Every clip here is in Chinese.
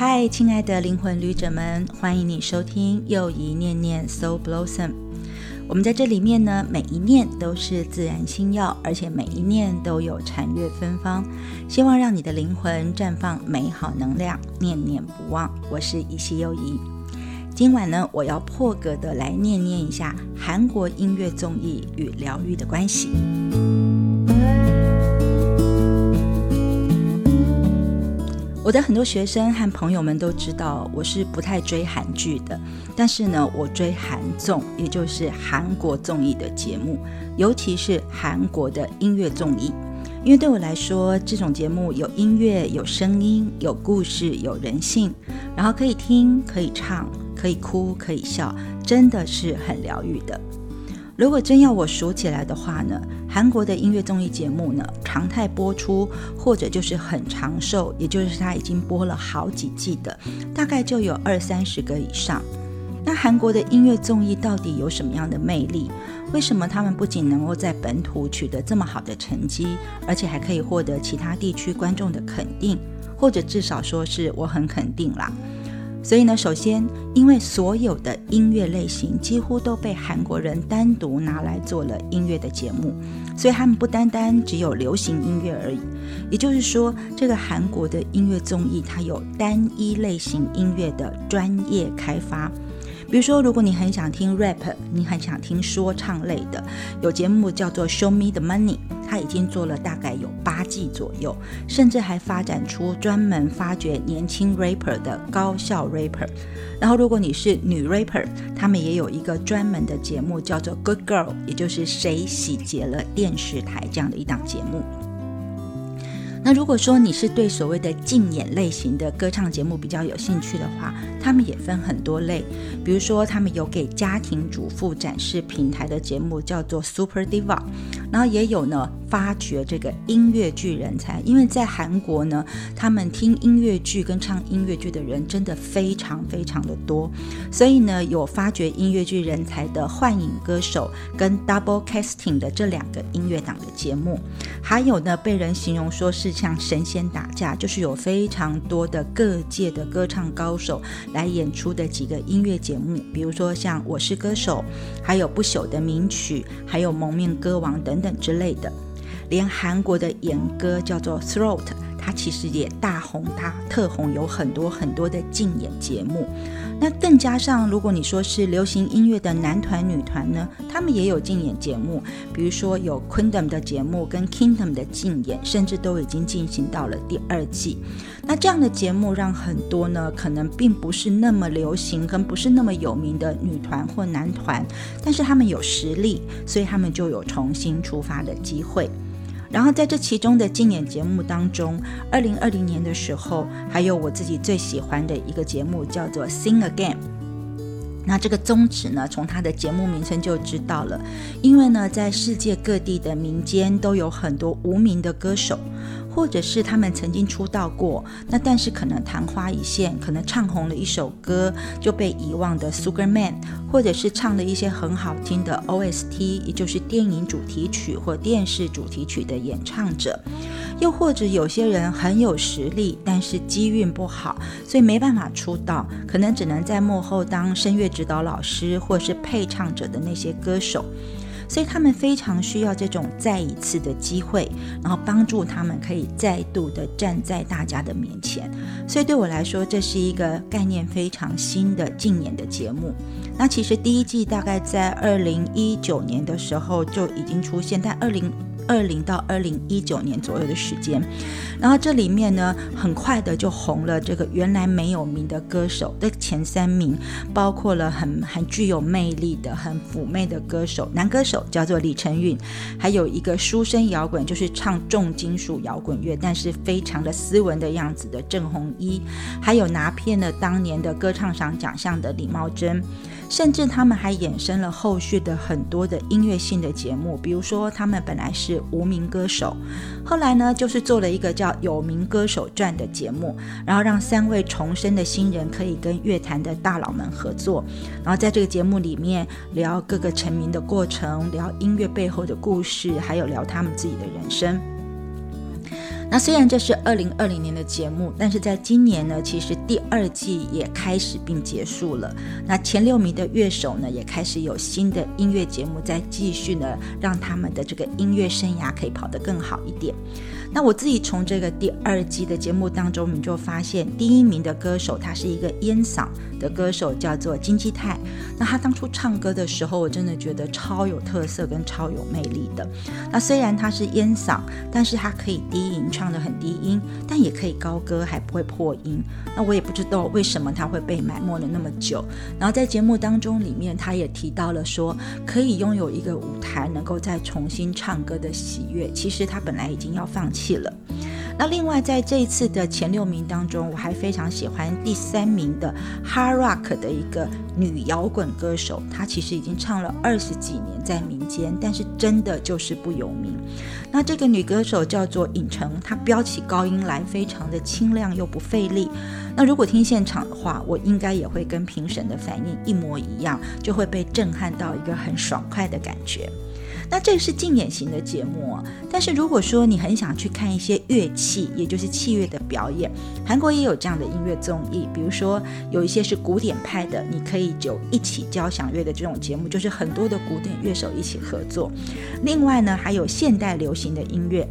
嗨，亲爱的灵魂旅者们，欢迎你收听又一念念 Soul Blossom。我们在这里面呢，每一念都是自然心药，而且每一念都有禅悦芬芳，希望让你的灵魂绽放美好能量，念念不忘。我是依稀优怡。今晚呢，我要破格的来念念一下韩国音乐综艺与疗愈的关系。我的很多学生和朋友们都知道，我是不太追韩剧的。但是呢，我追韩综，也就是韩国综艺的节目，尤其是韩国的音乐综艺。因为对我来说，这种节目有音乐、有声音、有故事、有人性，然后可以听、可以唱、可以哭、可以笑，真的是很疗愈的。如果真要我数起来的话呢，韩国的音乐综艺节目呢，常态播出或者就是很长寿，也就是它已经播了好几季的，大概就有二三十个以上。那韩国的音乐综艺到底有什么样的魅力？为什么他们不仅能够在本土取得这么好的成绩，而且还可以获得其他地区观众的肯定，或者至少说是我很肯定啦？所以呢，首先，因为所有的音乐类型几乎都被韩国人单独拿来做了音乐的节目，所以他们不单单只有流行音乐而已。也就是说，这个韩国的音乐综艺它有单一类型音乐的专业开发。比如说，如果你很想听 rap，你很想听说唱类的，有节目叫做 Show Me the Money，它已经做了大概有八季左右，甚至还发展出专门发掘年轻 rapper 的高校 rapper。然后，如果你是女 rapper，他们也有一个专门的节目叫做 Good Girl，也就是谁洗劫了电视台这样的一档节目。那如果说你是对所谓的竞演类型的歌唱节目比较有兴趣的话，他们也分很多类。比如说，他们有给家庭主妇展示平台的节目，叫做 Super Diva。然后也有呢，发掘这个音乐剧人才。因为在韩国呢，他们听音乐剧跟唱音乐剧的人真的非常非常的多，所以呢，有发掘音乐剧人才的幻影歌手跟 Double Casting 的这两个音乐档的节目，还有呢，被人形容说是像神仙打架，就是有非常多的各界的歌唱高手来演出的几个音乐节目，比如说像我是歌手，还有不朽的名曲，还有蒙面歌王等。等之类的，连韩国的演歌叫做 Throat，它其实也大红大特红，有很多很多的竞演节目。那更加上，如果你说是流行音乐的男团女团呢，他们也有竞演节目，比如说有 Queendom 的节目跟 Kingdom 的竞演，甚至都已经进行到了第二季。那这样的节目让很多呢，可能并不是那么流行跟不是那么有名的女团或男团，但是他们有实力，所以他们就有重新出发的机会。然后在这其中的竞演节目当中，二零二零年的时候，还有我自己最喜欢的一个节目叫做《Sing Again》。那这个宗旨呢，从它的节目名称就知道了，因为呢，在世界各地的民间都有很多无名的歌手。或者是他们曾经出道过，那但是可能昙花一现，可能唱红了一首歌就被遗忘的 Sugar Man，或者是唱了一些很好听的 OST，也就是电影主题曲或电视主题曲的演唱者，又或者有些人很有实力，但是机运不好，所以没办法出道，可能只能在幕后当声乐指导老师或是配唱者的那些歌手。所以他们非常需要这种再一次的机会，然后帮助他们可以再度的站在大家的面前。所以对我来说，这是一个概念非常新的竞演的节目。那其实第一季大概在二零一九年的时候就已经出现，但二零。二零到二零一九年左右的时间，然后这里面呢，很快的就红了这个原来没有名的歌手的前三名，包括了很很具有魅力的、很妩媚的歌手，男歌手叫做李承允，还有一个书生摇滚，就是唱重金属摇滚乐，但是非常的斯文的样子的郑红一，还有拿遍了当年的歌唱赏奖项的李茂贞。甚至他们还衍生了后续的很多的音乐性的节目，比如说他们本来是无名歌手，后来呢就是做了一个叫《有名歌手传》的节目，然后让三位重生的新人可以跟乐坛的大佬们合作，然后在这个节目里面聊各个成名的过程，聊音乐背后的故事，还有聊他们自己的人生。那虽然这是二零二零年的节目，但是在今年呢，其实第二季也开始并结束了。那前六名的乐手呢，也开始有新的音乐节目在继续呢，让他们的这个音乐生涯可以跑得更好一点。那我自己从这个第二季的节目当中，你就发现第一名的歌手他是一个烟嗓的歌手，叫做金基泰。那他当初唱歌的时候，我真的觉得超有特色跟超有魅力的。那虽然他是烟嗓，但是他可以低吟唱的很低音，但也可以高歌还不会破音。那我也不知道为什么他会被埋没了那么久。然后在节目当中里面，他也提到了说，可以拥有一个舞台，能够再重新唱歌的喜悦。其实他本来已经要放弃。弃了。那另外，在这一次的前六名当中，我还非常喜欢第三名的 Hard Rock 的一个女摇滚歌手。她其实已经唱了二十几年在民间，但是真的就是不有名。那这个女歌手叫做尹成，她飙起高音来非常的清亮又不费力。那如果听现场的话，我应该也会跟评审的反应一模一样，就会被震撼到一个很爽快的感觉。那这个是竞演型的节目，但是如果说你很想去看一些乐器，也就是器乐的表演，韩国也有这样的音乐综艺，比如说有一些是古典派的，你可以就一起交响乐的这种节目，就是很多的古典乐手一起合作。另外呢，还有现代流行的音乐。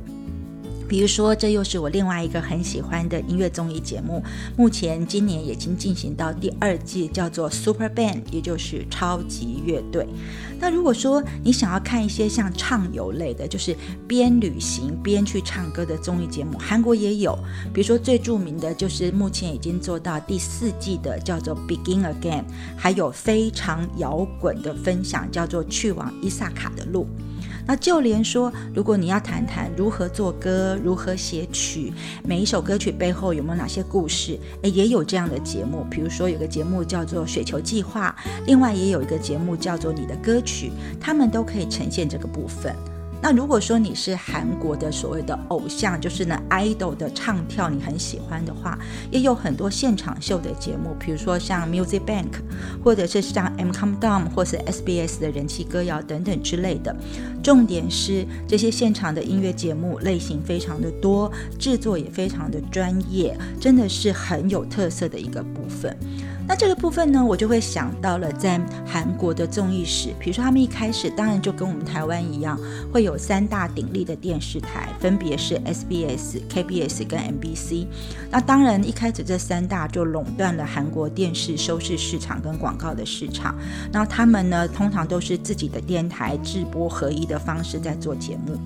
比如说，这又是我另外一个很喜欢的音乐综艺节目。目前今年已经进行到第二季，叫做 Super Band，也就是超级乐队。那如果说你想要看一些像畅游类的，就是边旅行边去唱歌的综艺节目，韩国也有。比如说最著名的就是目前已经做到第四季的，叫做 Begin Again，还有非常摇滚的分享，叫做去往伊萨卡的路。那就连说，如果你要谈谈如何做歌、如何写曲，每一首歌曲背后有没有哪些故事，诶，也有这样的节目。比如说有个节目叫做《雪球计划》，另外也有一个节目叫做《你的歌曲》，他们都可以呈现这个部分。那如果说你是韩国的所谓的偶像，就是呢 idol 的唱跳，你很喜欢的话，也有很多现场秀的节目，比如说像 Music Bank，或者是像 M Countdown 或是 SBS 的人气歌谣等等之类的。重点是这些现场的音乐节目类型非常的多，制作也非常的专业，真的是很有特色的一个部分。那这个部分呢，我就会想到了在韩国的综艺史，比如说他们一开始当然就跟我们台湾一样，会有三大鼎立的电视台，分别是 SBS、KBS 跟 MBC。那当然一开始这三大就垄断了韩国电视收视市场跟广告的市场。那他们呢，通常都是自己的电台直播合一的方式在做节目。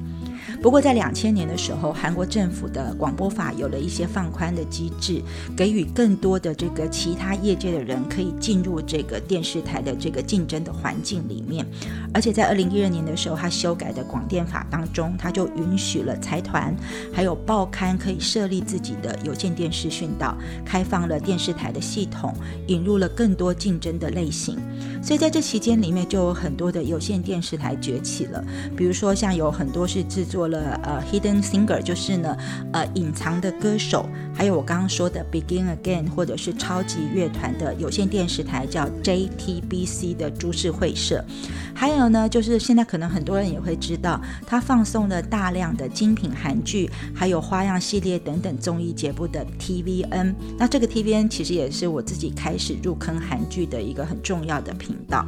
不过，在两千年的时候，韩国政府的广播法有了一些放宽的机制，给予更多的这个其他业界的人可以进入这个电视台的这个竞争的环境里面。而且在二零一二年的时候，他修改的广电法当中，他就允许了财团还有报刊可以设立自己的有线电视讯道，开放了电视台的系统，引入了更多竞争的类型。所以在这期间里面，就有很多的有线电视台崛起了，比如说像有很多是制作了呃 hidden singer，就是呢呃隐藏的歌手，还有我刚刚说的 begin again，或者是超级乐团的有线电视台叫 JTBC 的株式会社，还有呢就是现在可能很多人也会知道，它放送了大量的精品韩剧，还有花样系列等等综艺节目的 TVN，那这个 TVN 其实也是我自己开始入坑韩剧的一个很重要的。频道，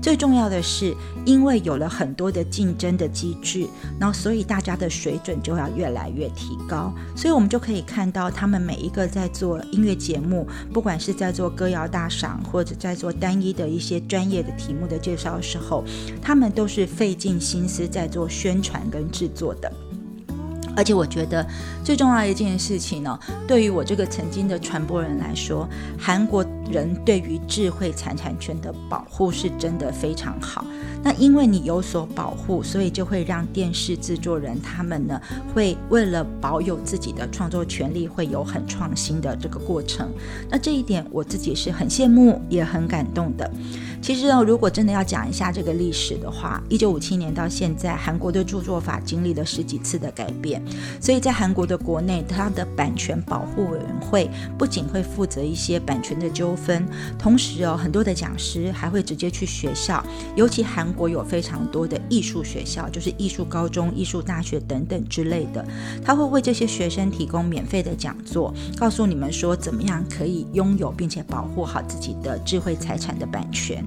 最重要的是，因为有了很多的竞争的机制，然后所以大家的水准就要越来越提高，所以我们就可以看到他们每一个在做音乐节目，不管是在做歌谣大赏，或者在做单一的一些专业的题目的介绍的时候，他们都是费尽心思在做宣传跟制作的。而且我觉得最重要的一件事情呢，对于我这个曾经的传播人来说，韩国人对于智慧财产权的保护是真的非常好。那因为你有所保护，所以就会让电视制作人他们呢，会为了保有自己的创作权利，会有很创新的这个过程。那这一点我自己是很羡慕，也很感动的。其实呢，如果真的要讲一下这个历史的话，一九五七年到现在，韩国的著作法经历了十几次的改变。所以在韩国的国内，它的版权保护委员会不仅会负责一些版权的纠纷，同时哦，很多的讲师还会直接去学校，尤其韩国有非常多的艺术学校，就是艺术高中、艺术大学等等之类的，他会为这些学生提供免费的讲座，告诉你们说怎么样可以拥有并且保护好自己的智慧财产的版权。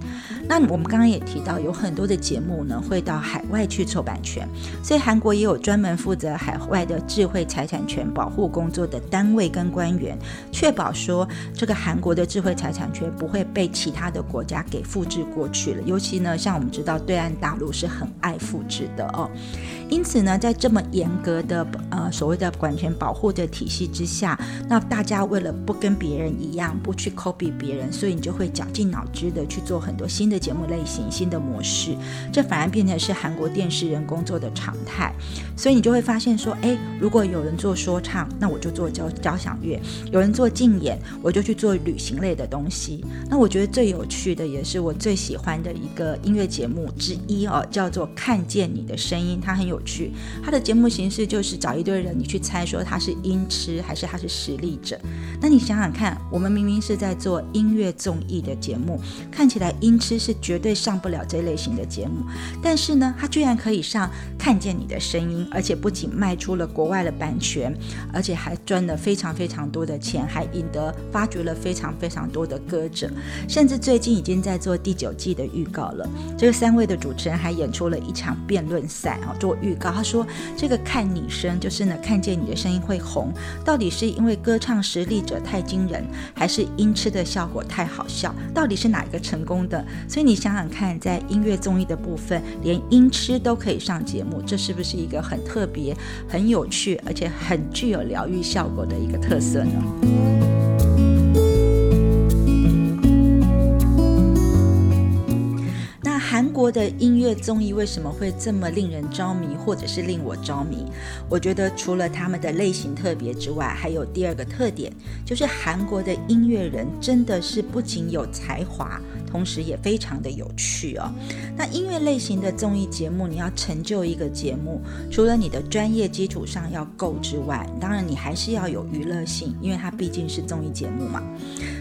那我们刚刚也提到，有很多的节目呢会到海外去凑版权，所以韩国也有专门负责海外的智慧财产权保护工作的单位跟官员，确保说这个韩国的智慧财产权不会被其他的国家给复制过去了。尤其呢，像我们知道对岸大陆是很爱复制的哦。因此呢，在这么严格的呃所谓的管权保护的体系之下，那大家为了不跟别人一样，不去 copy 别人，所以你就会绞尽脑汁的去做很多新的节目类型、新的模式，这反而变成是韩国电视人工作的常态。所以你就会发现说，哎，如果有人做说唱，那我就做交交响乐；有人做竞演，我就去做旅行类的东西。那我觉得最有趣的，也是我最喜欢的一个音乐节目之一哦，叫做《看见你的声音》，它很有。去，他的节目形式就是找一堆人，你去猜说他是音痴还是他是实力者。那你想想看，我们明明是在做音乐综艺的节目，看起来音痴是绝对上不了这类型的节目，但是呢，他居然可以上看见你的声音，而且不仅卖出了国外的版权，而且还赚了非常非常多的钱，还赢得发掘了非常非常多的歌者，甚至最近已经在做第九季的预告了。这三位的主持人还演出了一场辩论赛啊，做预。告他说：“这个看你声，就是呢，看见你的声音会红。到底是因为歌唱实力者太惊人，还是音痴的效果太好笑？到底是哪一个成功的？所以你想想看，在音乐综艺的部分，连音痴都可以上节目，这是不是一个很特别、很有趣，而且很具有疗愈效果的一个特色呢？”国的音乐综艺为什么会这么令人着迷，或者是令我着迷？我觉得除了他们的类型特别之外，还有第二个特点，就是韩国的音乐人真的是不仅有才华。同时也非常的有趣哦。那音乐类型的综艺节目，你要成就一个节目，除了你的专业基础上要够之外，当然你还是要有娱乐性，因为它毕竟是综艺节目嘛。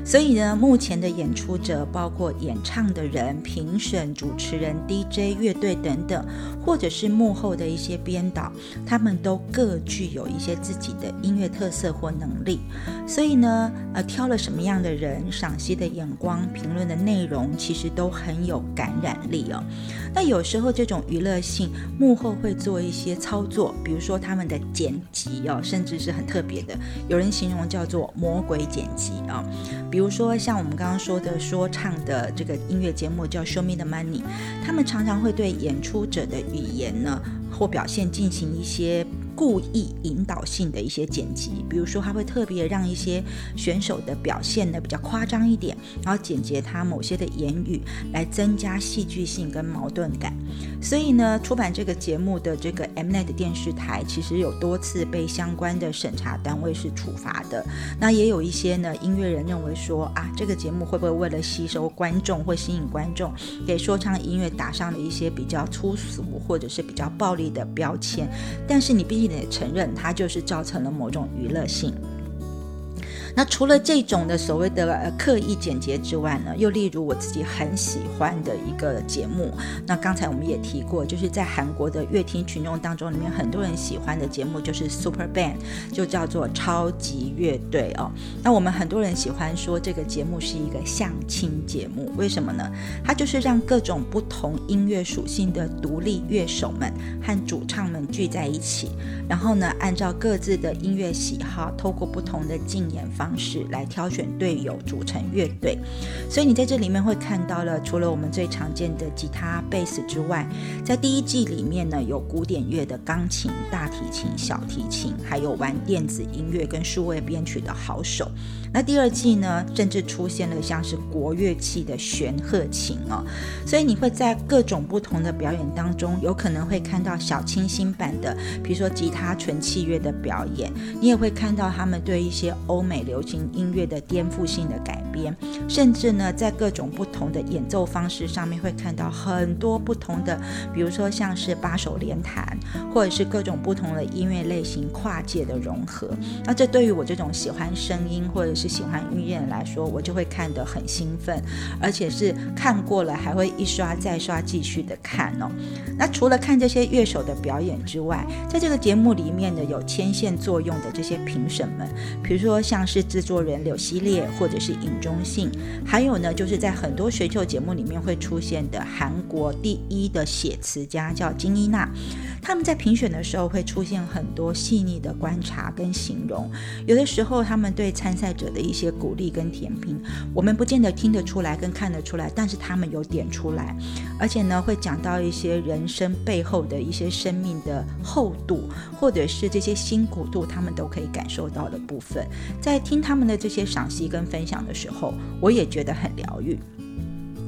所以呢，目前的演出者，包括演唱的人、评审、主持人、DJ、乐队等等，或者是幕后的一些编导，他们都各具有一些自己的音乐特色或能力。所以呢，呃，挑了什么样的人，赏析的眼光，评论的内容。其实都很有感染力哦。那有时候这种娱乐性幕后会做一些操作，比如说他们的剪辑哦，甚至是很特别的，有人形容叫做魔鬼剪辑啊。比如说像我们刚刚说的说唱的这个音乐节目叫《Show Me the Money》，他们常常会对演出者的语言呢或表现进行一些。故意引导性的一些剪辑，比如说他会特别让一些选手的表现呢比较夸张一点，然后简洁他某些的言语，来增加戏剧性跟矛盾感。所以呢，出版这个节目的这个 Mnet 电视台，其实有多次被相关的审查单位是处罚的。那也有一些呢音乐人认为说啊，这个节目会不会为了吸收观众或吸引观众，给说唱音乐打上了一些比较粗俗或者是比较暴力的标签？但是你毕竟也承认，它就是造成了某种娱乐性。那除了这种的所谓的呃刻意简洁之外呢，又例如我自己很喜欢的一个节目，那刚才我们也提过，就是在韩国的乐听群众当中，里面很多人喜欢的节目就是 Super Band，就叫做超级乐队哦。那我们很多人喜欢说这个节目是一个相亲节目，为什么呢？它就是让各种不同音乐属性的独立乐手们和主唱们聚在一起，然后呢，按照各自的音乐喜好，透过不同的竞演方。方式来挑选队友组成乐队，所以你在这里面会看到了，除了我们最常见的吉他、贝斯之外，在第一季里面呢，有古典乐的钢琴、大提琴、小提琴，还有玩电子音乐跟数位编曲的好手。那第二季呢，甚至出现了像是国乐器的玄鹤琴哦，所以你会在各种不同的表演当中，有可能会看到小清新版的，比如说吉他纯器乐的表演，你也会看到他们对一些欧美流流行音乐的颠覆性的改。编，甚至呢，在各种不同的演奏方式上面会看到很多不同的，比如说像是八手联弹，或者是各种不同的音乐类型跨界的融合。那这对于我这种喜欢声音或者是喜欢音乐来说，我就会看得很兴奋，而且是看过了还会一刷再刷继续的看哦。那除了看这些乐手的表演之外，在这个节目里面呢，有牵线作用的这些评审们，比如说像是制作人柳希烈或者是尹中信，还有呢就是在很多选秀节目里面会出现的韩国第一的写词家叫金伊娜，他们在评选的时候会出现很多细腻的观察跟形容，有的时候他们对参赛者的一些鼓励跟甜评，我们不见得听得出来跟看得出来，但是他们有点出来，而且呢会讲到一些人生背后的一些生命的厚度，或者是这些辛苦度，他们都可以感受到的部分，在听他们的这些赏析跟分享的时候，我也觉得很疗愈。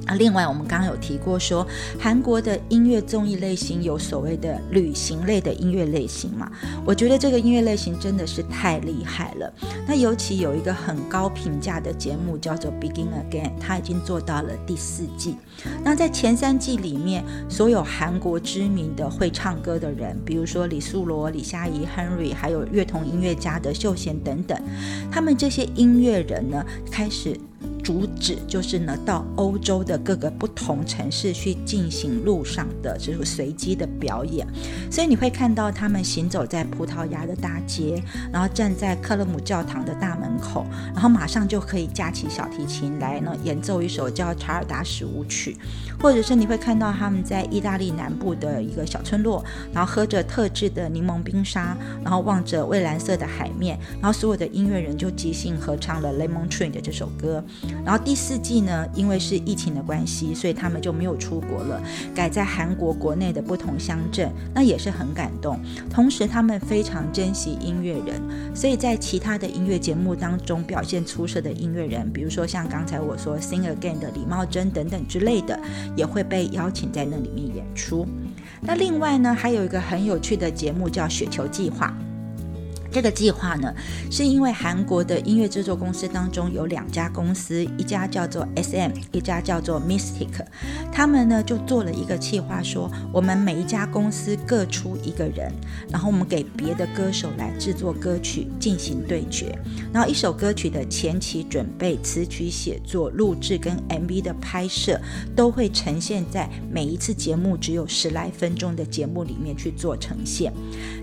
啊，另外我们刚刚有提过说，韩国的音乐综艺类型有所谓的旅行类的音乐类型嘛？我觉得这个音乐类型真的是太厉害了。那尤其有一个很高评价的节目叫做《Begin Again》，它已经做到了第四季。那在前三季里面，所有韩国知名的会唱歌的人，比如说李素罗、李夏怡、Henry，还有乐童音乐家的秀贤等等，他们这些音乐人呢，开始。主旨就是呢，到欧洲的各个不同城市去进行路上的这种随机的表演，所以你会看到他们行走在葡萄牙的大街，然后站在克勒姆教堂的大门口，然后马上就可以架起小提琴来呢演奏一首叫《查尔达什舞曲》，或者是你会看到他们在意大利南部的一个小村落，然后喝着特制的柠檬冰沙，然后望着蔚蓝色的海面，然后所有的音乐人就即兴合唱了《Lemon Tree》的这首歌。然后第四季呢，因为是疫情的关系，所以他们就没有出国了，改在韩国国内的不同乡镇，那也是很感动。同时，他们非常珍惜音乐人，所以在其他的音乐节目当中表现出色的音乐人，比如说像刚才我说《Sing Again》的李茂贞等等之类的，也会被邀请在那里面演出。那另外呢，还有一个很有趣的节目叫《雪球计划》。这个计划呢，是因为韩国的音乐制作公司当中有两家公司，一家叫做 SM，一家叫做 Mystic，他们呢就做了一个计划，说我们每一家公司各出一个人，然后我们给别的歌手来制作歌曲进行对决，然后一首歌曲的前期准备、词曲写作、录制跟 MV 的拍摄，都会呈现在每一次节目只有十来分钟的节目里面去做呈现。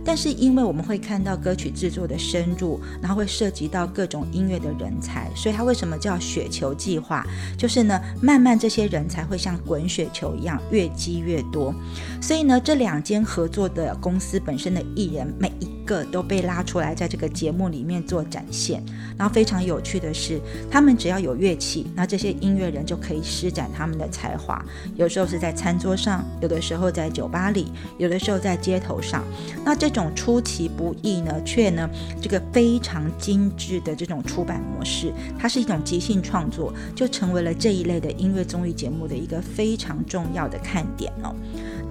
但是因为我们会看到歌曲。制作的深入，然后会涉及到各种音乐的人才，所以它为什么叫雪球计划？就是呢，慢慢这些人才会像滚雪球一样越积越多。所以呢，这两间合作的公司本身的艺人每一。个都被拉出来，在这个节目里面做展现。然后非常有趣的是，他们只要有乐器，那这些音乐人就可以施展他们的才华。有时候是在餐桌上，有的时候在酒吧里，有的时候在街头上。那这种出其不意呢，却呢这个非常精致的这种出版模式，它是一种即兴创作，就成为了这一类的音乐综艺节目的一个非常重要的看点哦。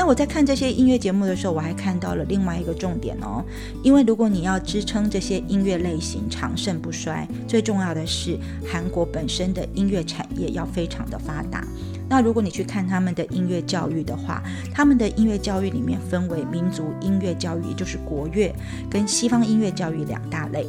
那我在看这些音乐节目的时候，我还看到了另外一个重点哦。因为如果你要支撑这些音乐类型长盛不衰，最重要的是韩国本身的音乐产业要非常的发达。那如果你去看他们的音乐教育的话，他们的音乐教育里面分为民族音乐教育，也就是国乐，跟西方音乐教育两大类。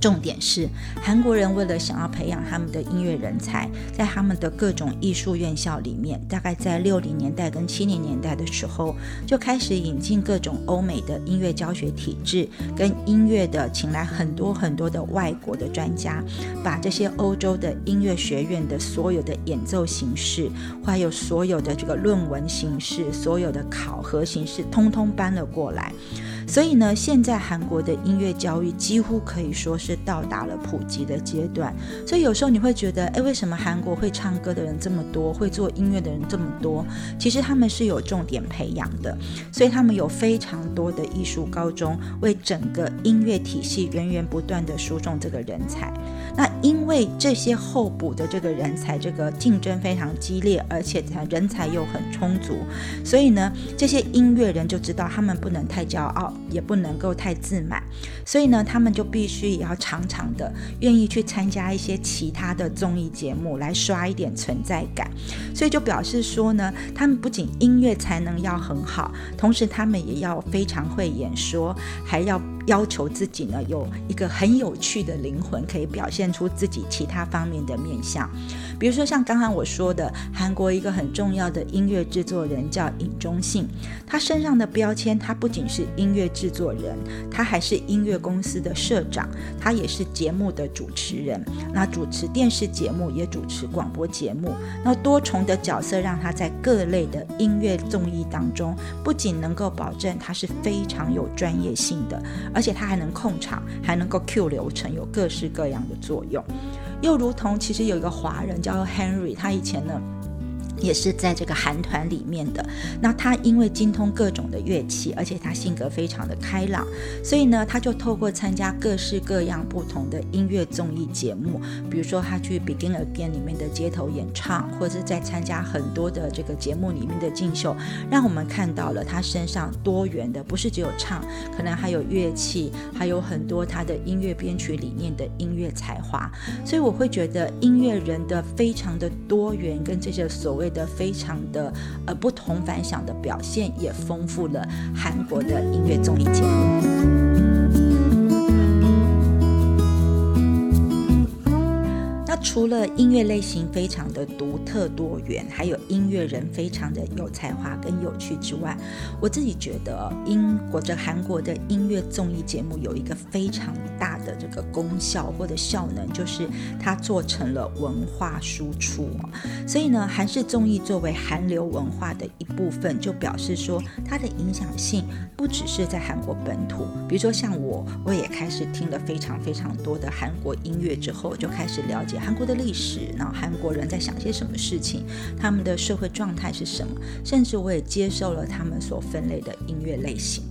重点是，韩国人为了想要培养他们的音乐人才，在他们的各种艺术院校里面，大概在六零年代跟七零年代的时候，就开始引进各种欧美的音乐教学体制，跟音乐的，请来很多很多的外国的专家，把这些欧洲的音乐学院的所有的演奏形式，还有所有的这个论文形式，所有的考核形式，通通搬了过来。所以呢，现在韩国的音乐教育几乎可以说是到达了普及的阶段。所以有时候你会觉得，哎，为什么韩国会唱歌的人这么多，会做音乐的人这么多？其实他们是有重点培养的，所以他们有非常多的艺术高中，为整个音乐体系源源不断的输送这个人才。那因为这些候补的这个人才，这个竞争非常激烈，而且人才又很充足，所以呢，这些音乐人就知道他们不能太骄傲。也不能够太自满，所以呢，他们就必须也要常常的愿意去参加一些其他的综艺节目来刷一点存在感。所以就表示说呢，他们不仅音乐才能要很好，同时他们也要非常会演说，还要。要求自己呢有一个很有趣的灵魂，可以表现出自己其他方面的面相。比如说像刚刚我说的，韩国一个很重要的音乐制作人叫尹中信，他身上的标签，他不仅是音乐制作人，他还是音乐公司的社长，他也是节目的主持人。那主持电视节目，也主持广播节目，那多重的角色让他在各类的音乐综艺当中，不仅能够保证他是非常有专业性的。而且他还能控场，还能够 Q 流程，有各式各样的作用。又如同，其实有一个华人叫 Henry，他以前呢。也是在这个韩团里面的。那他因为精通各种的乐器，而且他性格非常的开朗，所以呢，他就透过参加各式各样不同的音乐综艺节目，比如说他去 Begin Again 里面的街头演唱，或者是在参加很多的这个节目里面的竞秀，让我们看到了他身上多元的，不是只有唱，可能还有乐器，还有很多他的音乐编曲理念的音乐才华。所以我会觉得音乐人的非常的多元，跟这些所谓。的非常的呃不同凡响的表现，也丰富了韩国的音乐综艺节目。除了音乐类型非常的独特多元，还有音乐人非常的有才华跟有趣之外，我自己觉得英国这韩国的音乐综艺节目有一个非常大的这个功效或者效能，就是它做成了文化输出。所以呢，韩式综艺作为韩流文化的一部分，就表示说它的影响性不只是在韩国本土。比如说像我，我也开始听了非常非常多的韩国音乐之后，就开始了解。韩国的历史，然后韩国人在想些什么事情，他们的社会状态是什么，甚至我也接受了他们所分类的音乐类型。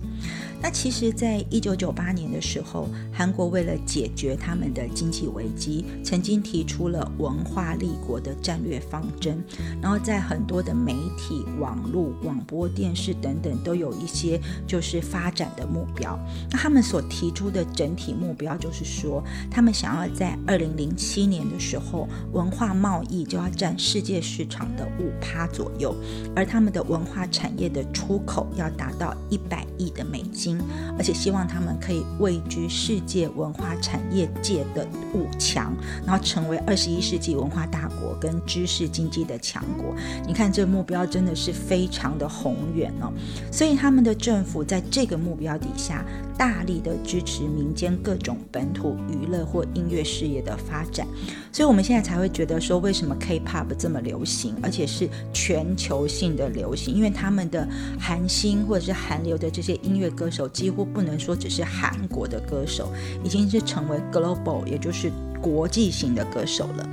那其实，在一九九八年的时候，韩国为了解决他们的经济危机，曾经提出了文化立国的战略方针。然后，在很多的媒体、网络、广播电视等等，都有一些就是发展的目标。那他们所提出的整体目标，就是说，他们想要在二零零七年的时候，文化贸易就要占世界市场的五趴左右，而他们的文化产业的出口要达到一百亿的美金。而且希望他们可以位居世界文化产业界的五强，然后成为二十一世纪文化大国跟知识经济的强国。你看，这目标真的是非常的宏远哦。所以他们的政府在这个目标底下，大力的支持民间各种本土娱乐或音乐事业的发展。所以我们现在才会觉得说，为什么 K-pop 这么流行，而且是全球性的流行？因为他们的韩星或者是韩流的这些音乐歌手。几乎不能说只是韩国的歌手，已经是成为 global，也就是国际型的歌手了。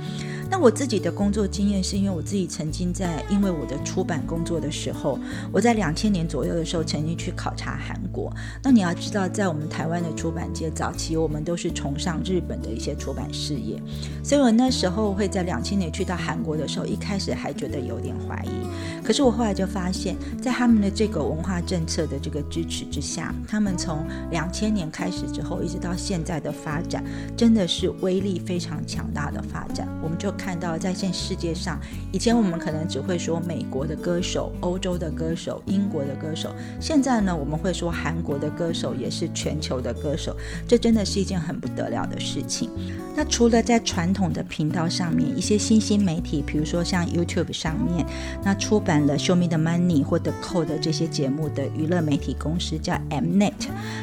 那我自己的工作经验是因为我自己曾经在因为我的出版工作的时候，我在两千年左右的时候曾经去考察韩国。那你要知道，在我们台湾的出版界早期，我们都是崇尚日本的一些出版事业，所以我那时候会在两千年去到韩国的时候，一开始还觉得有点怀疑。可是我后来就发现，在他们的这个文化政策的这个支持之下，他们从两千年开始之后，一直到现在的发展，真的是威力非常强大的发展。我们就看到，在现世界上，以前我们可能只会说美国的歌手、欧洲的歌手、英国的歌手，现在呢，我们会说韩国的歌手也是全球的歌手，这真的是一件很不得了的事情。那除了在传统的频道上面，一些新兴媒体，比如说像 YouTube 上面，那出版了《Show Me the Money》或者《Code》这些节目的娱乐媒体公司叫 Mnet，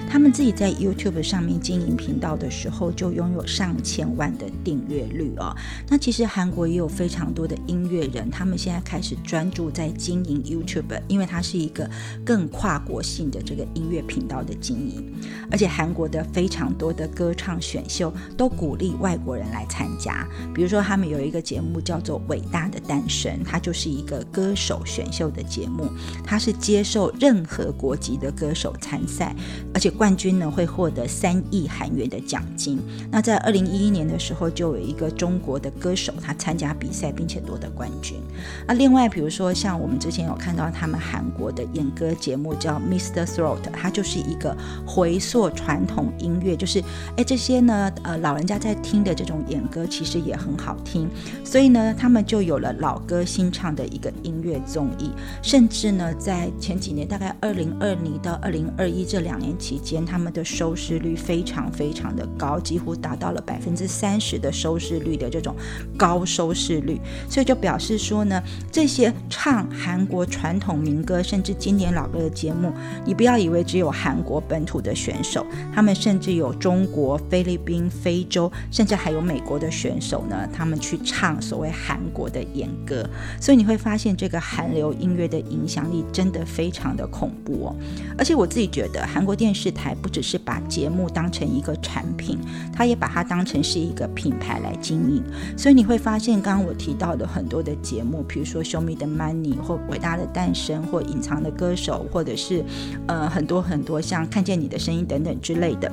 他们自己在 YouTube 上面经营频道的时候，就拥有上千万的订阅率哦。那其实韩国也有非常多的音乐人，他们现在开始专注在经营 YouTube，因为它是一个更跨国性的这个音乐频道的经营，而且韩国的非常多的歌唱选秀都鼓励。外国人来参加，比如说他们有一个节目叫做《伟大的诞生》，它就是一个歌手选秀的节目，它是接受任何国籍的歌手参赛，而且冠军呢会获得三亿韩元的奖金。那在二零一一年的的时候，就有一个中国的歌手他参加比赛并且夺得冠军。那另外，比如说像我们之前有看到他们韩国的演歌节目叫 Mr. Throat，它就是一个回溯传统音乐，就是哎这些呢呃老人家在听的这种演歌其实也很好听，所以呢他们就有了老歌新唱的一个音乐综艺，甚至呢在前几年大概二零二零到二零二一这两年期间，他们的收视率非常非常的高，几乎达到了百分之三三十的收视率的这种高收视率，所以就表示说呢，这些唱韩国传统民歌甚至经典老歌的节目，你不要以为只有韩国本土的选手，他们甚至有中国、菲律宾、非洲，甚至还有美国的选手呢，他们去唱所谓韩国的演歌，所以你会发现这个韩流音乐的影响力真的非常的恐怖哦。而且我自己觉得，韩国电视台不只是把节目当成一个产品，他也把它当成是一个品牌来经营。所以你会发现，刚刚我提到的很多的节目，比如说《Show Me the Money》或《伟大的诞生》或《隐藏的歌手》，或者是呃很多很多像《看见你的声音》等等之类的。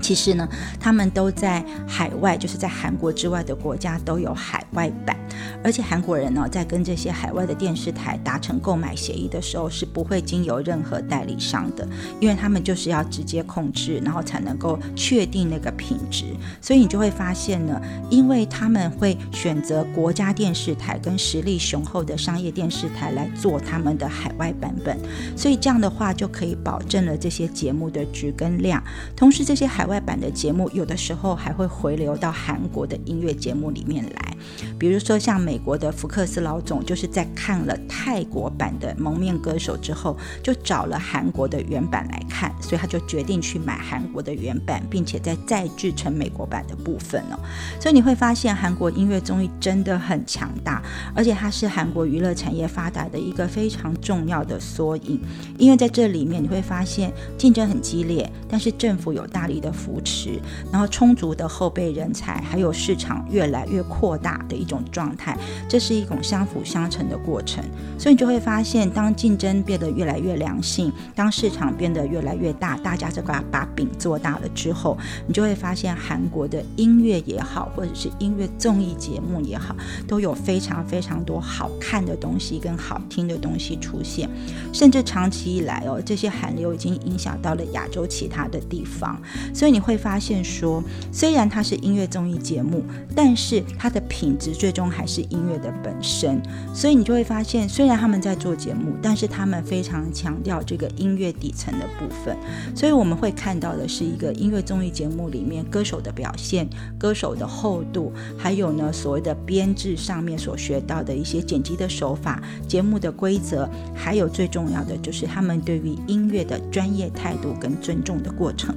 其实呢，他们都在海外，就是在韩国之外的国家都有海外版。而且韩国人呢，在跟这些海外的电视台达成购买协议的时候，是不会经由任何代理商的，因为他们就是要直接控制，然后才能够确定那个品质。所以你就会发现呢，因为他们会选择国家电视台跟实力雄厚的商业电视台来做他们的海外版本，所以这样的话就可以保证了这些节目的质跟量。同时，这些海外版的节目有的时候还会回流到韩国的音乐节目里面来，比如说像美。国的福克斯老总就是在看了泰国版的《蒙面歌手》之后，就找了韩国的原版来看，所以他就决定去买韩国的原版，并且再再制成美国版的部分哦。所以你会发现，韩国音乐综艺真的很强大，而且它是韩国娱乐产业发达的一个非常重要的缩影。因为在这里面你会发现竞争很激烈，但是政府有大力的扶持，然后充足的后备人才，还有市场越来越扩大一种状态。这是一种相辅相成的过程，所以你就会发现，当竞争变得越来越良性，当市场变得越来越大，大家这个把饼做大了之后，你就会发现韩国的音乐也好，或者是音乐综艺节目也好，都有非常非常多好看的东西跟好听的东西出现，甚至长期以来哦，这些韩流已经影响到了亚洲其他的地方，所以你会发现说，虽然它是音乐综艺节目，但是它的品质最终还是。音乐的本身，所以你就会发现，虽然他们在做节目，但是他们非常强调这个音乐底层的部分。所以我们会看到的是一个音乐综艺节目里面歌手的表现、歌手的厚度，还有呢所谓的编制上面所学到的一些剪辑的手法、节目的规则，还有最重要的就是他们对于音乐的专业态度跟尊重的过程。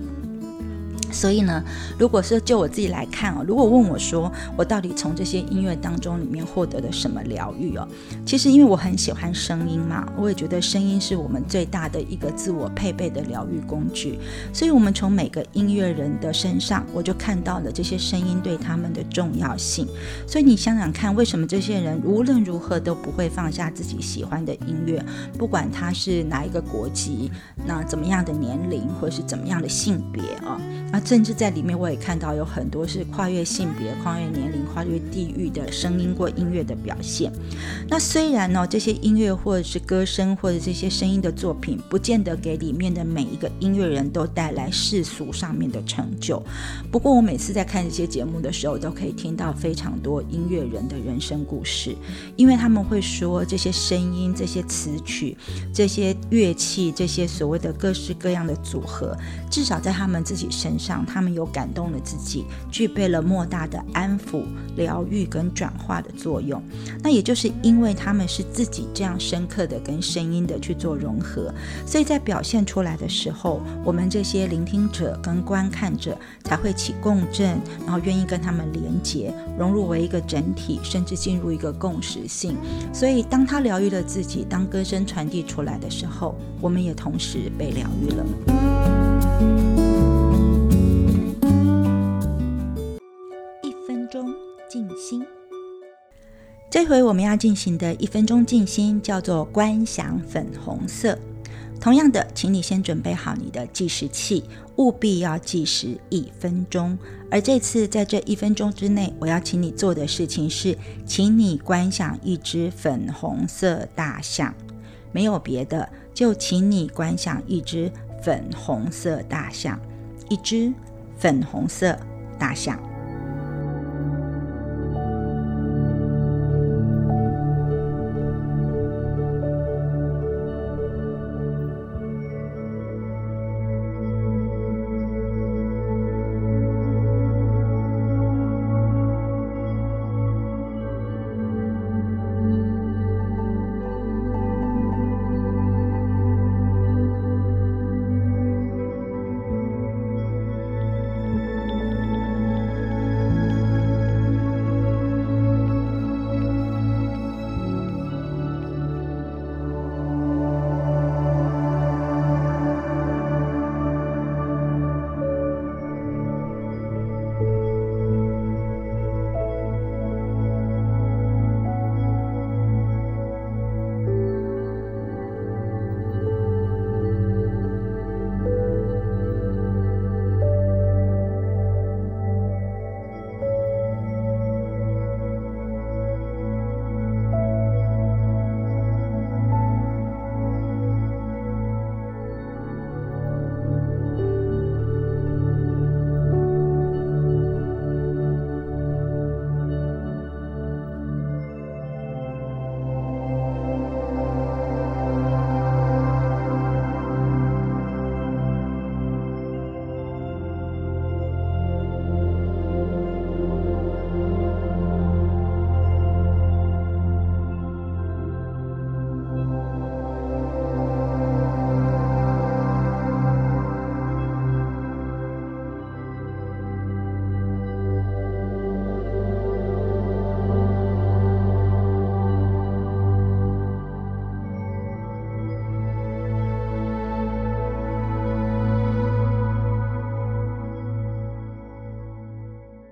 所以呢，如果是就我自己来看哦，如果问我说我到底从这些音乐当中里面获得了什么疗愈哦，其实因为我很喜欢声音嘛，我也觉得声音是我们最大的一个自我配备的疗愈工具。所以，我们从每个音乐人的身上，我就看到了这些声音对他们的重要性。所以，你想想看，为什么这些人无论如何都不会放下自己喜欢的音乐，不管他是哪一个国籍，那怎么样的年龄，或是怎么样的性别啊？甚至在里面，我也看到有很多是跨越性别、跨越年龄、跨越地域的声音或音乐的表现。那虽然呢，这些音乐或者是歌声或者这些声音的作品，不见得给里面的每一个音乐人都带来世俗上面的成就。不过，我每次在看这些节目的时候，都可以听到非常多音乐人的人生故事，因为他们会说这些声音、这些词曲、这些乐器、这些所谓的各式各样的组合，至少在他们自己身上。他们有感动了自己，具备了莫大的安抚、疗愈跟转化的作用。那也就是因为他们是自己这样深刻的跟声音的去做融合，所以在表现出来的时候，我们这些聆听者跟观看者才会起共振，然后愿意跟他们连接，融入为一个整体，甚至进入一个共识性。所以，当他疗愈了自己，当歌声传递出来的时候，我们也同时被疗愈了。这回我们要进行的一分钟静心叫做观想粉红色。同样的，请你先准备好你的计时器，务必要计时一分钟。而这次在这一分钟之内，我要请你做的事情是，请你观想一只粉红色大象，没有别的，就请你观想一只粉红色大象，一只粉红色大象。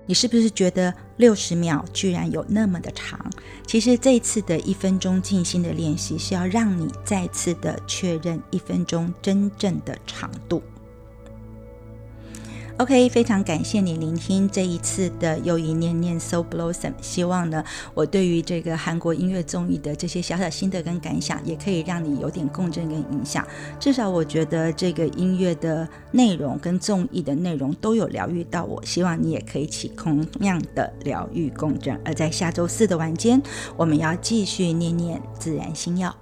你是不是觉得六十秒居然有那么的长？其实这次的一分钟静心的练习是要让你再次的确认一分钟真正的长度。OK，非常感谢你聆听这一次的又一念念 So Blossom。希望呢，我对于这个韩国音乐综艺的这些小小心得跟感想，也可以让你有点共振跟影响。至少我觉得这个音乐的内容跟综艺的内容都有疗愈到我。希望你也可以起同样的疗愈共振。而在下周四的晚间，我们要继续念念自然心药。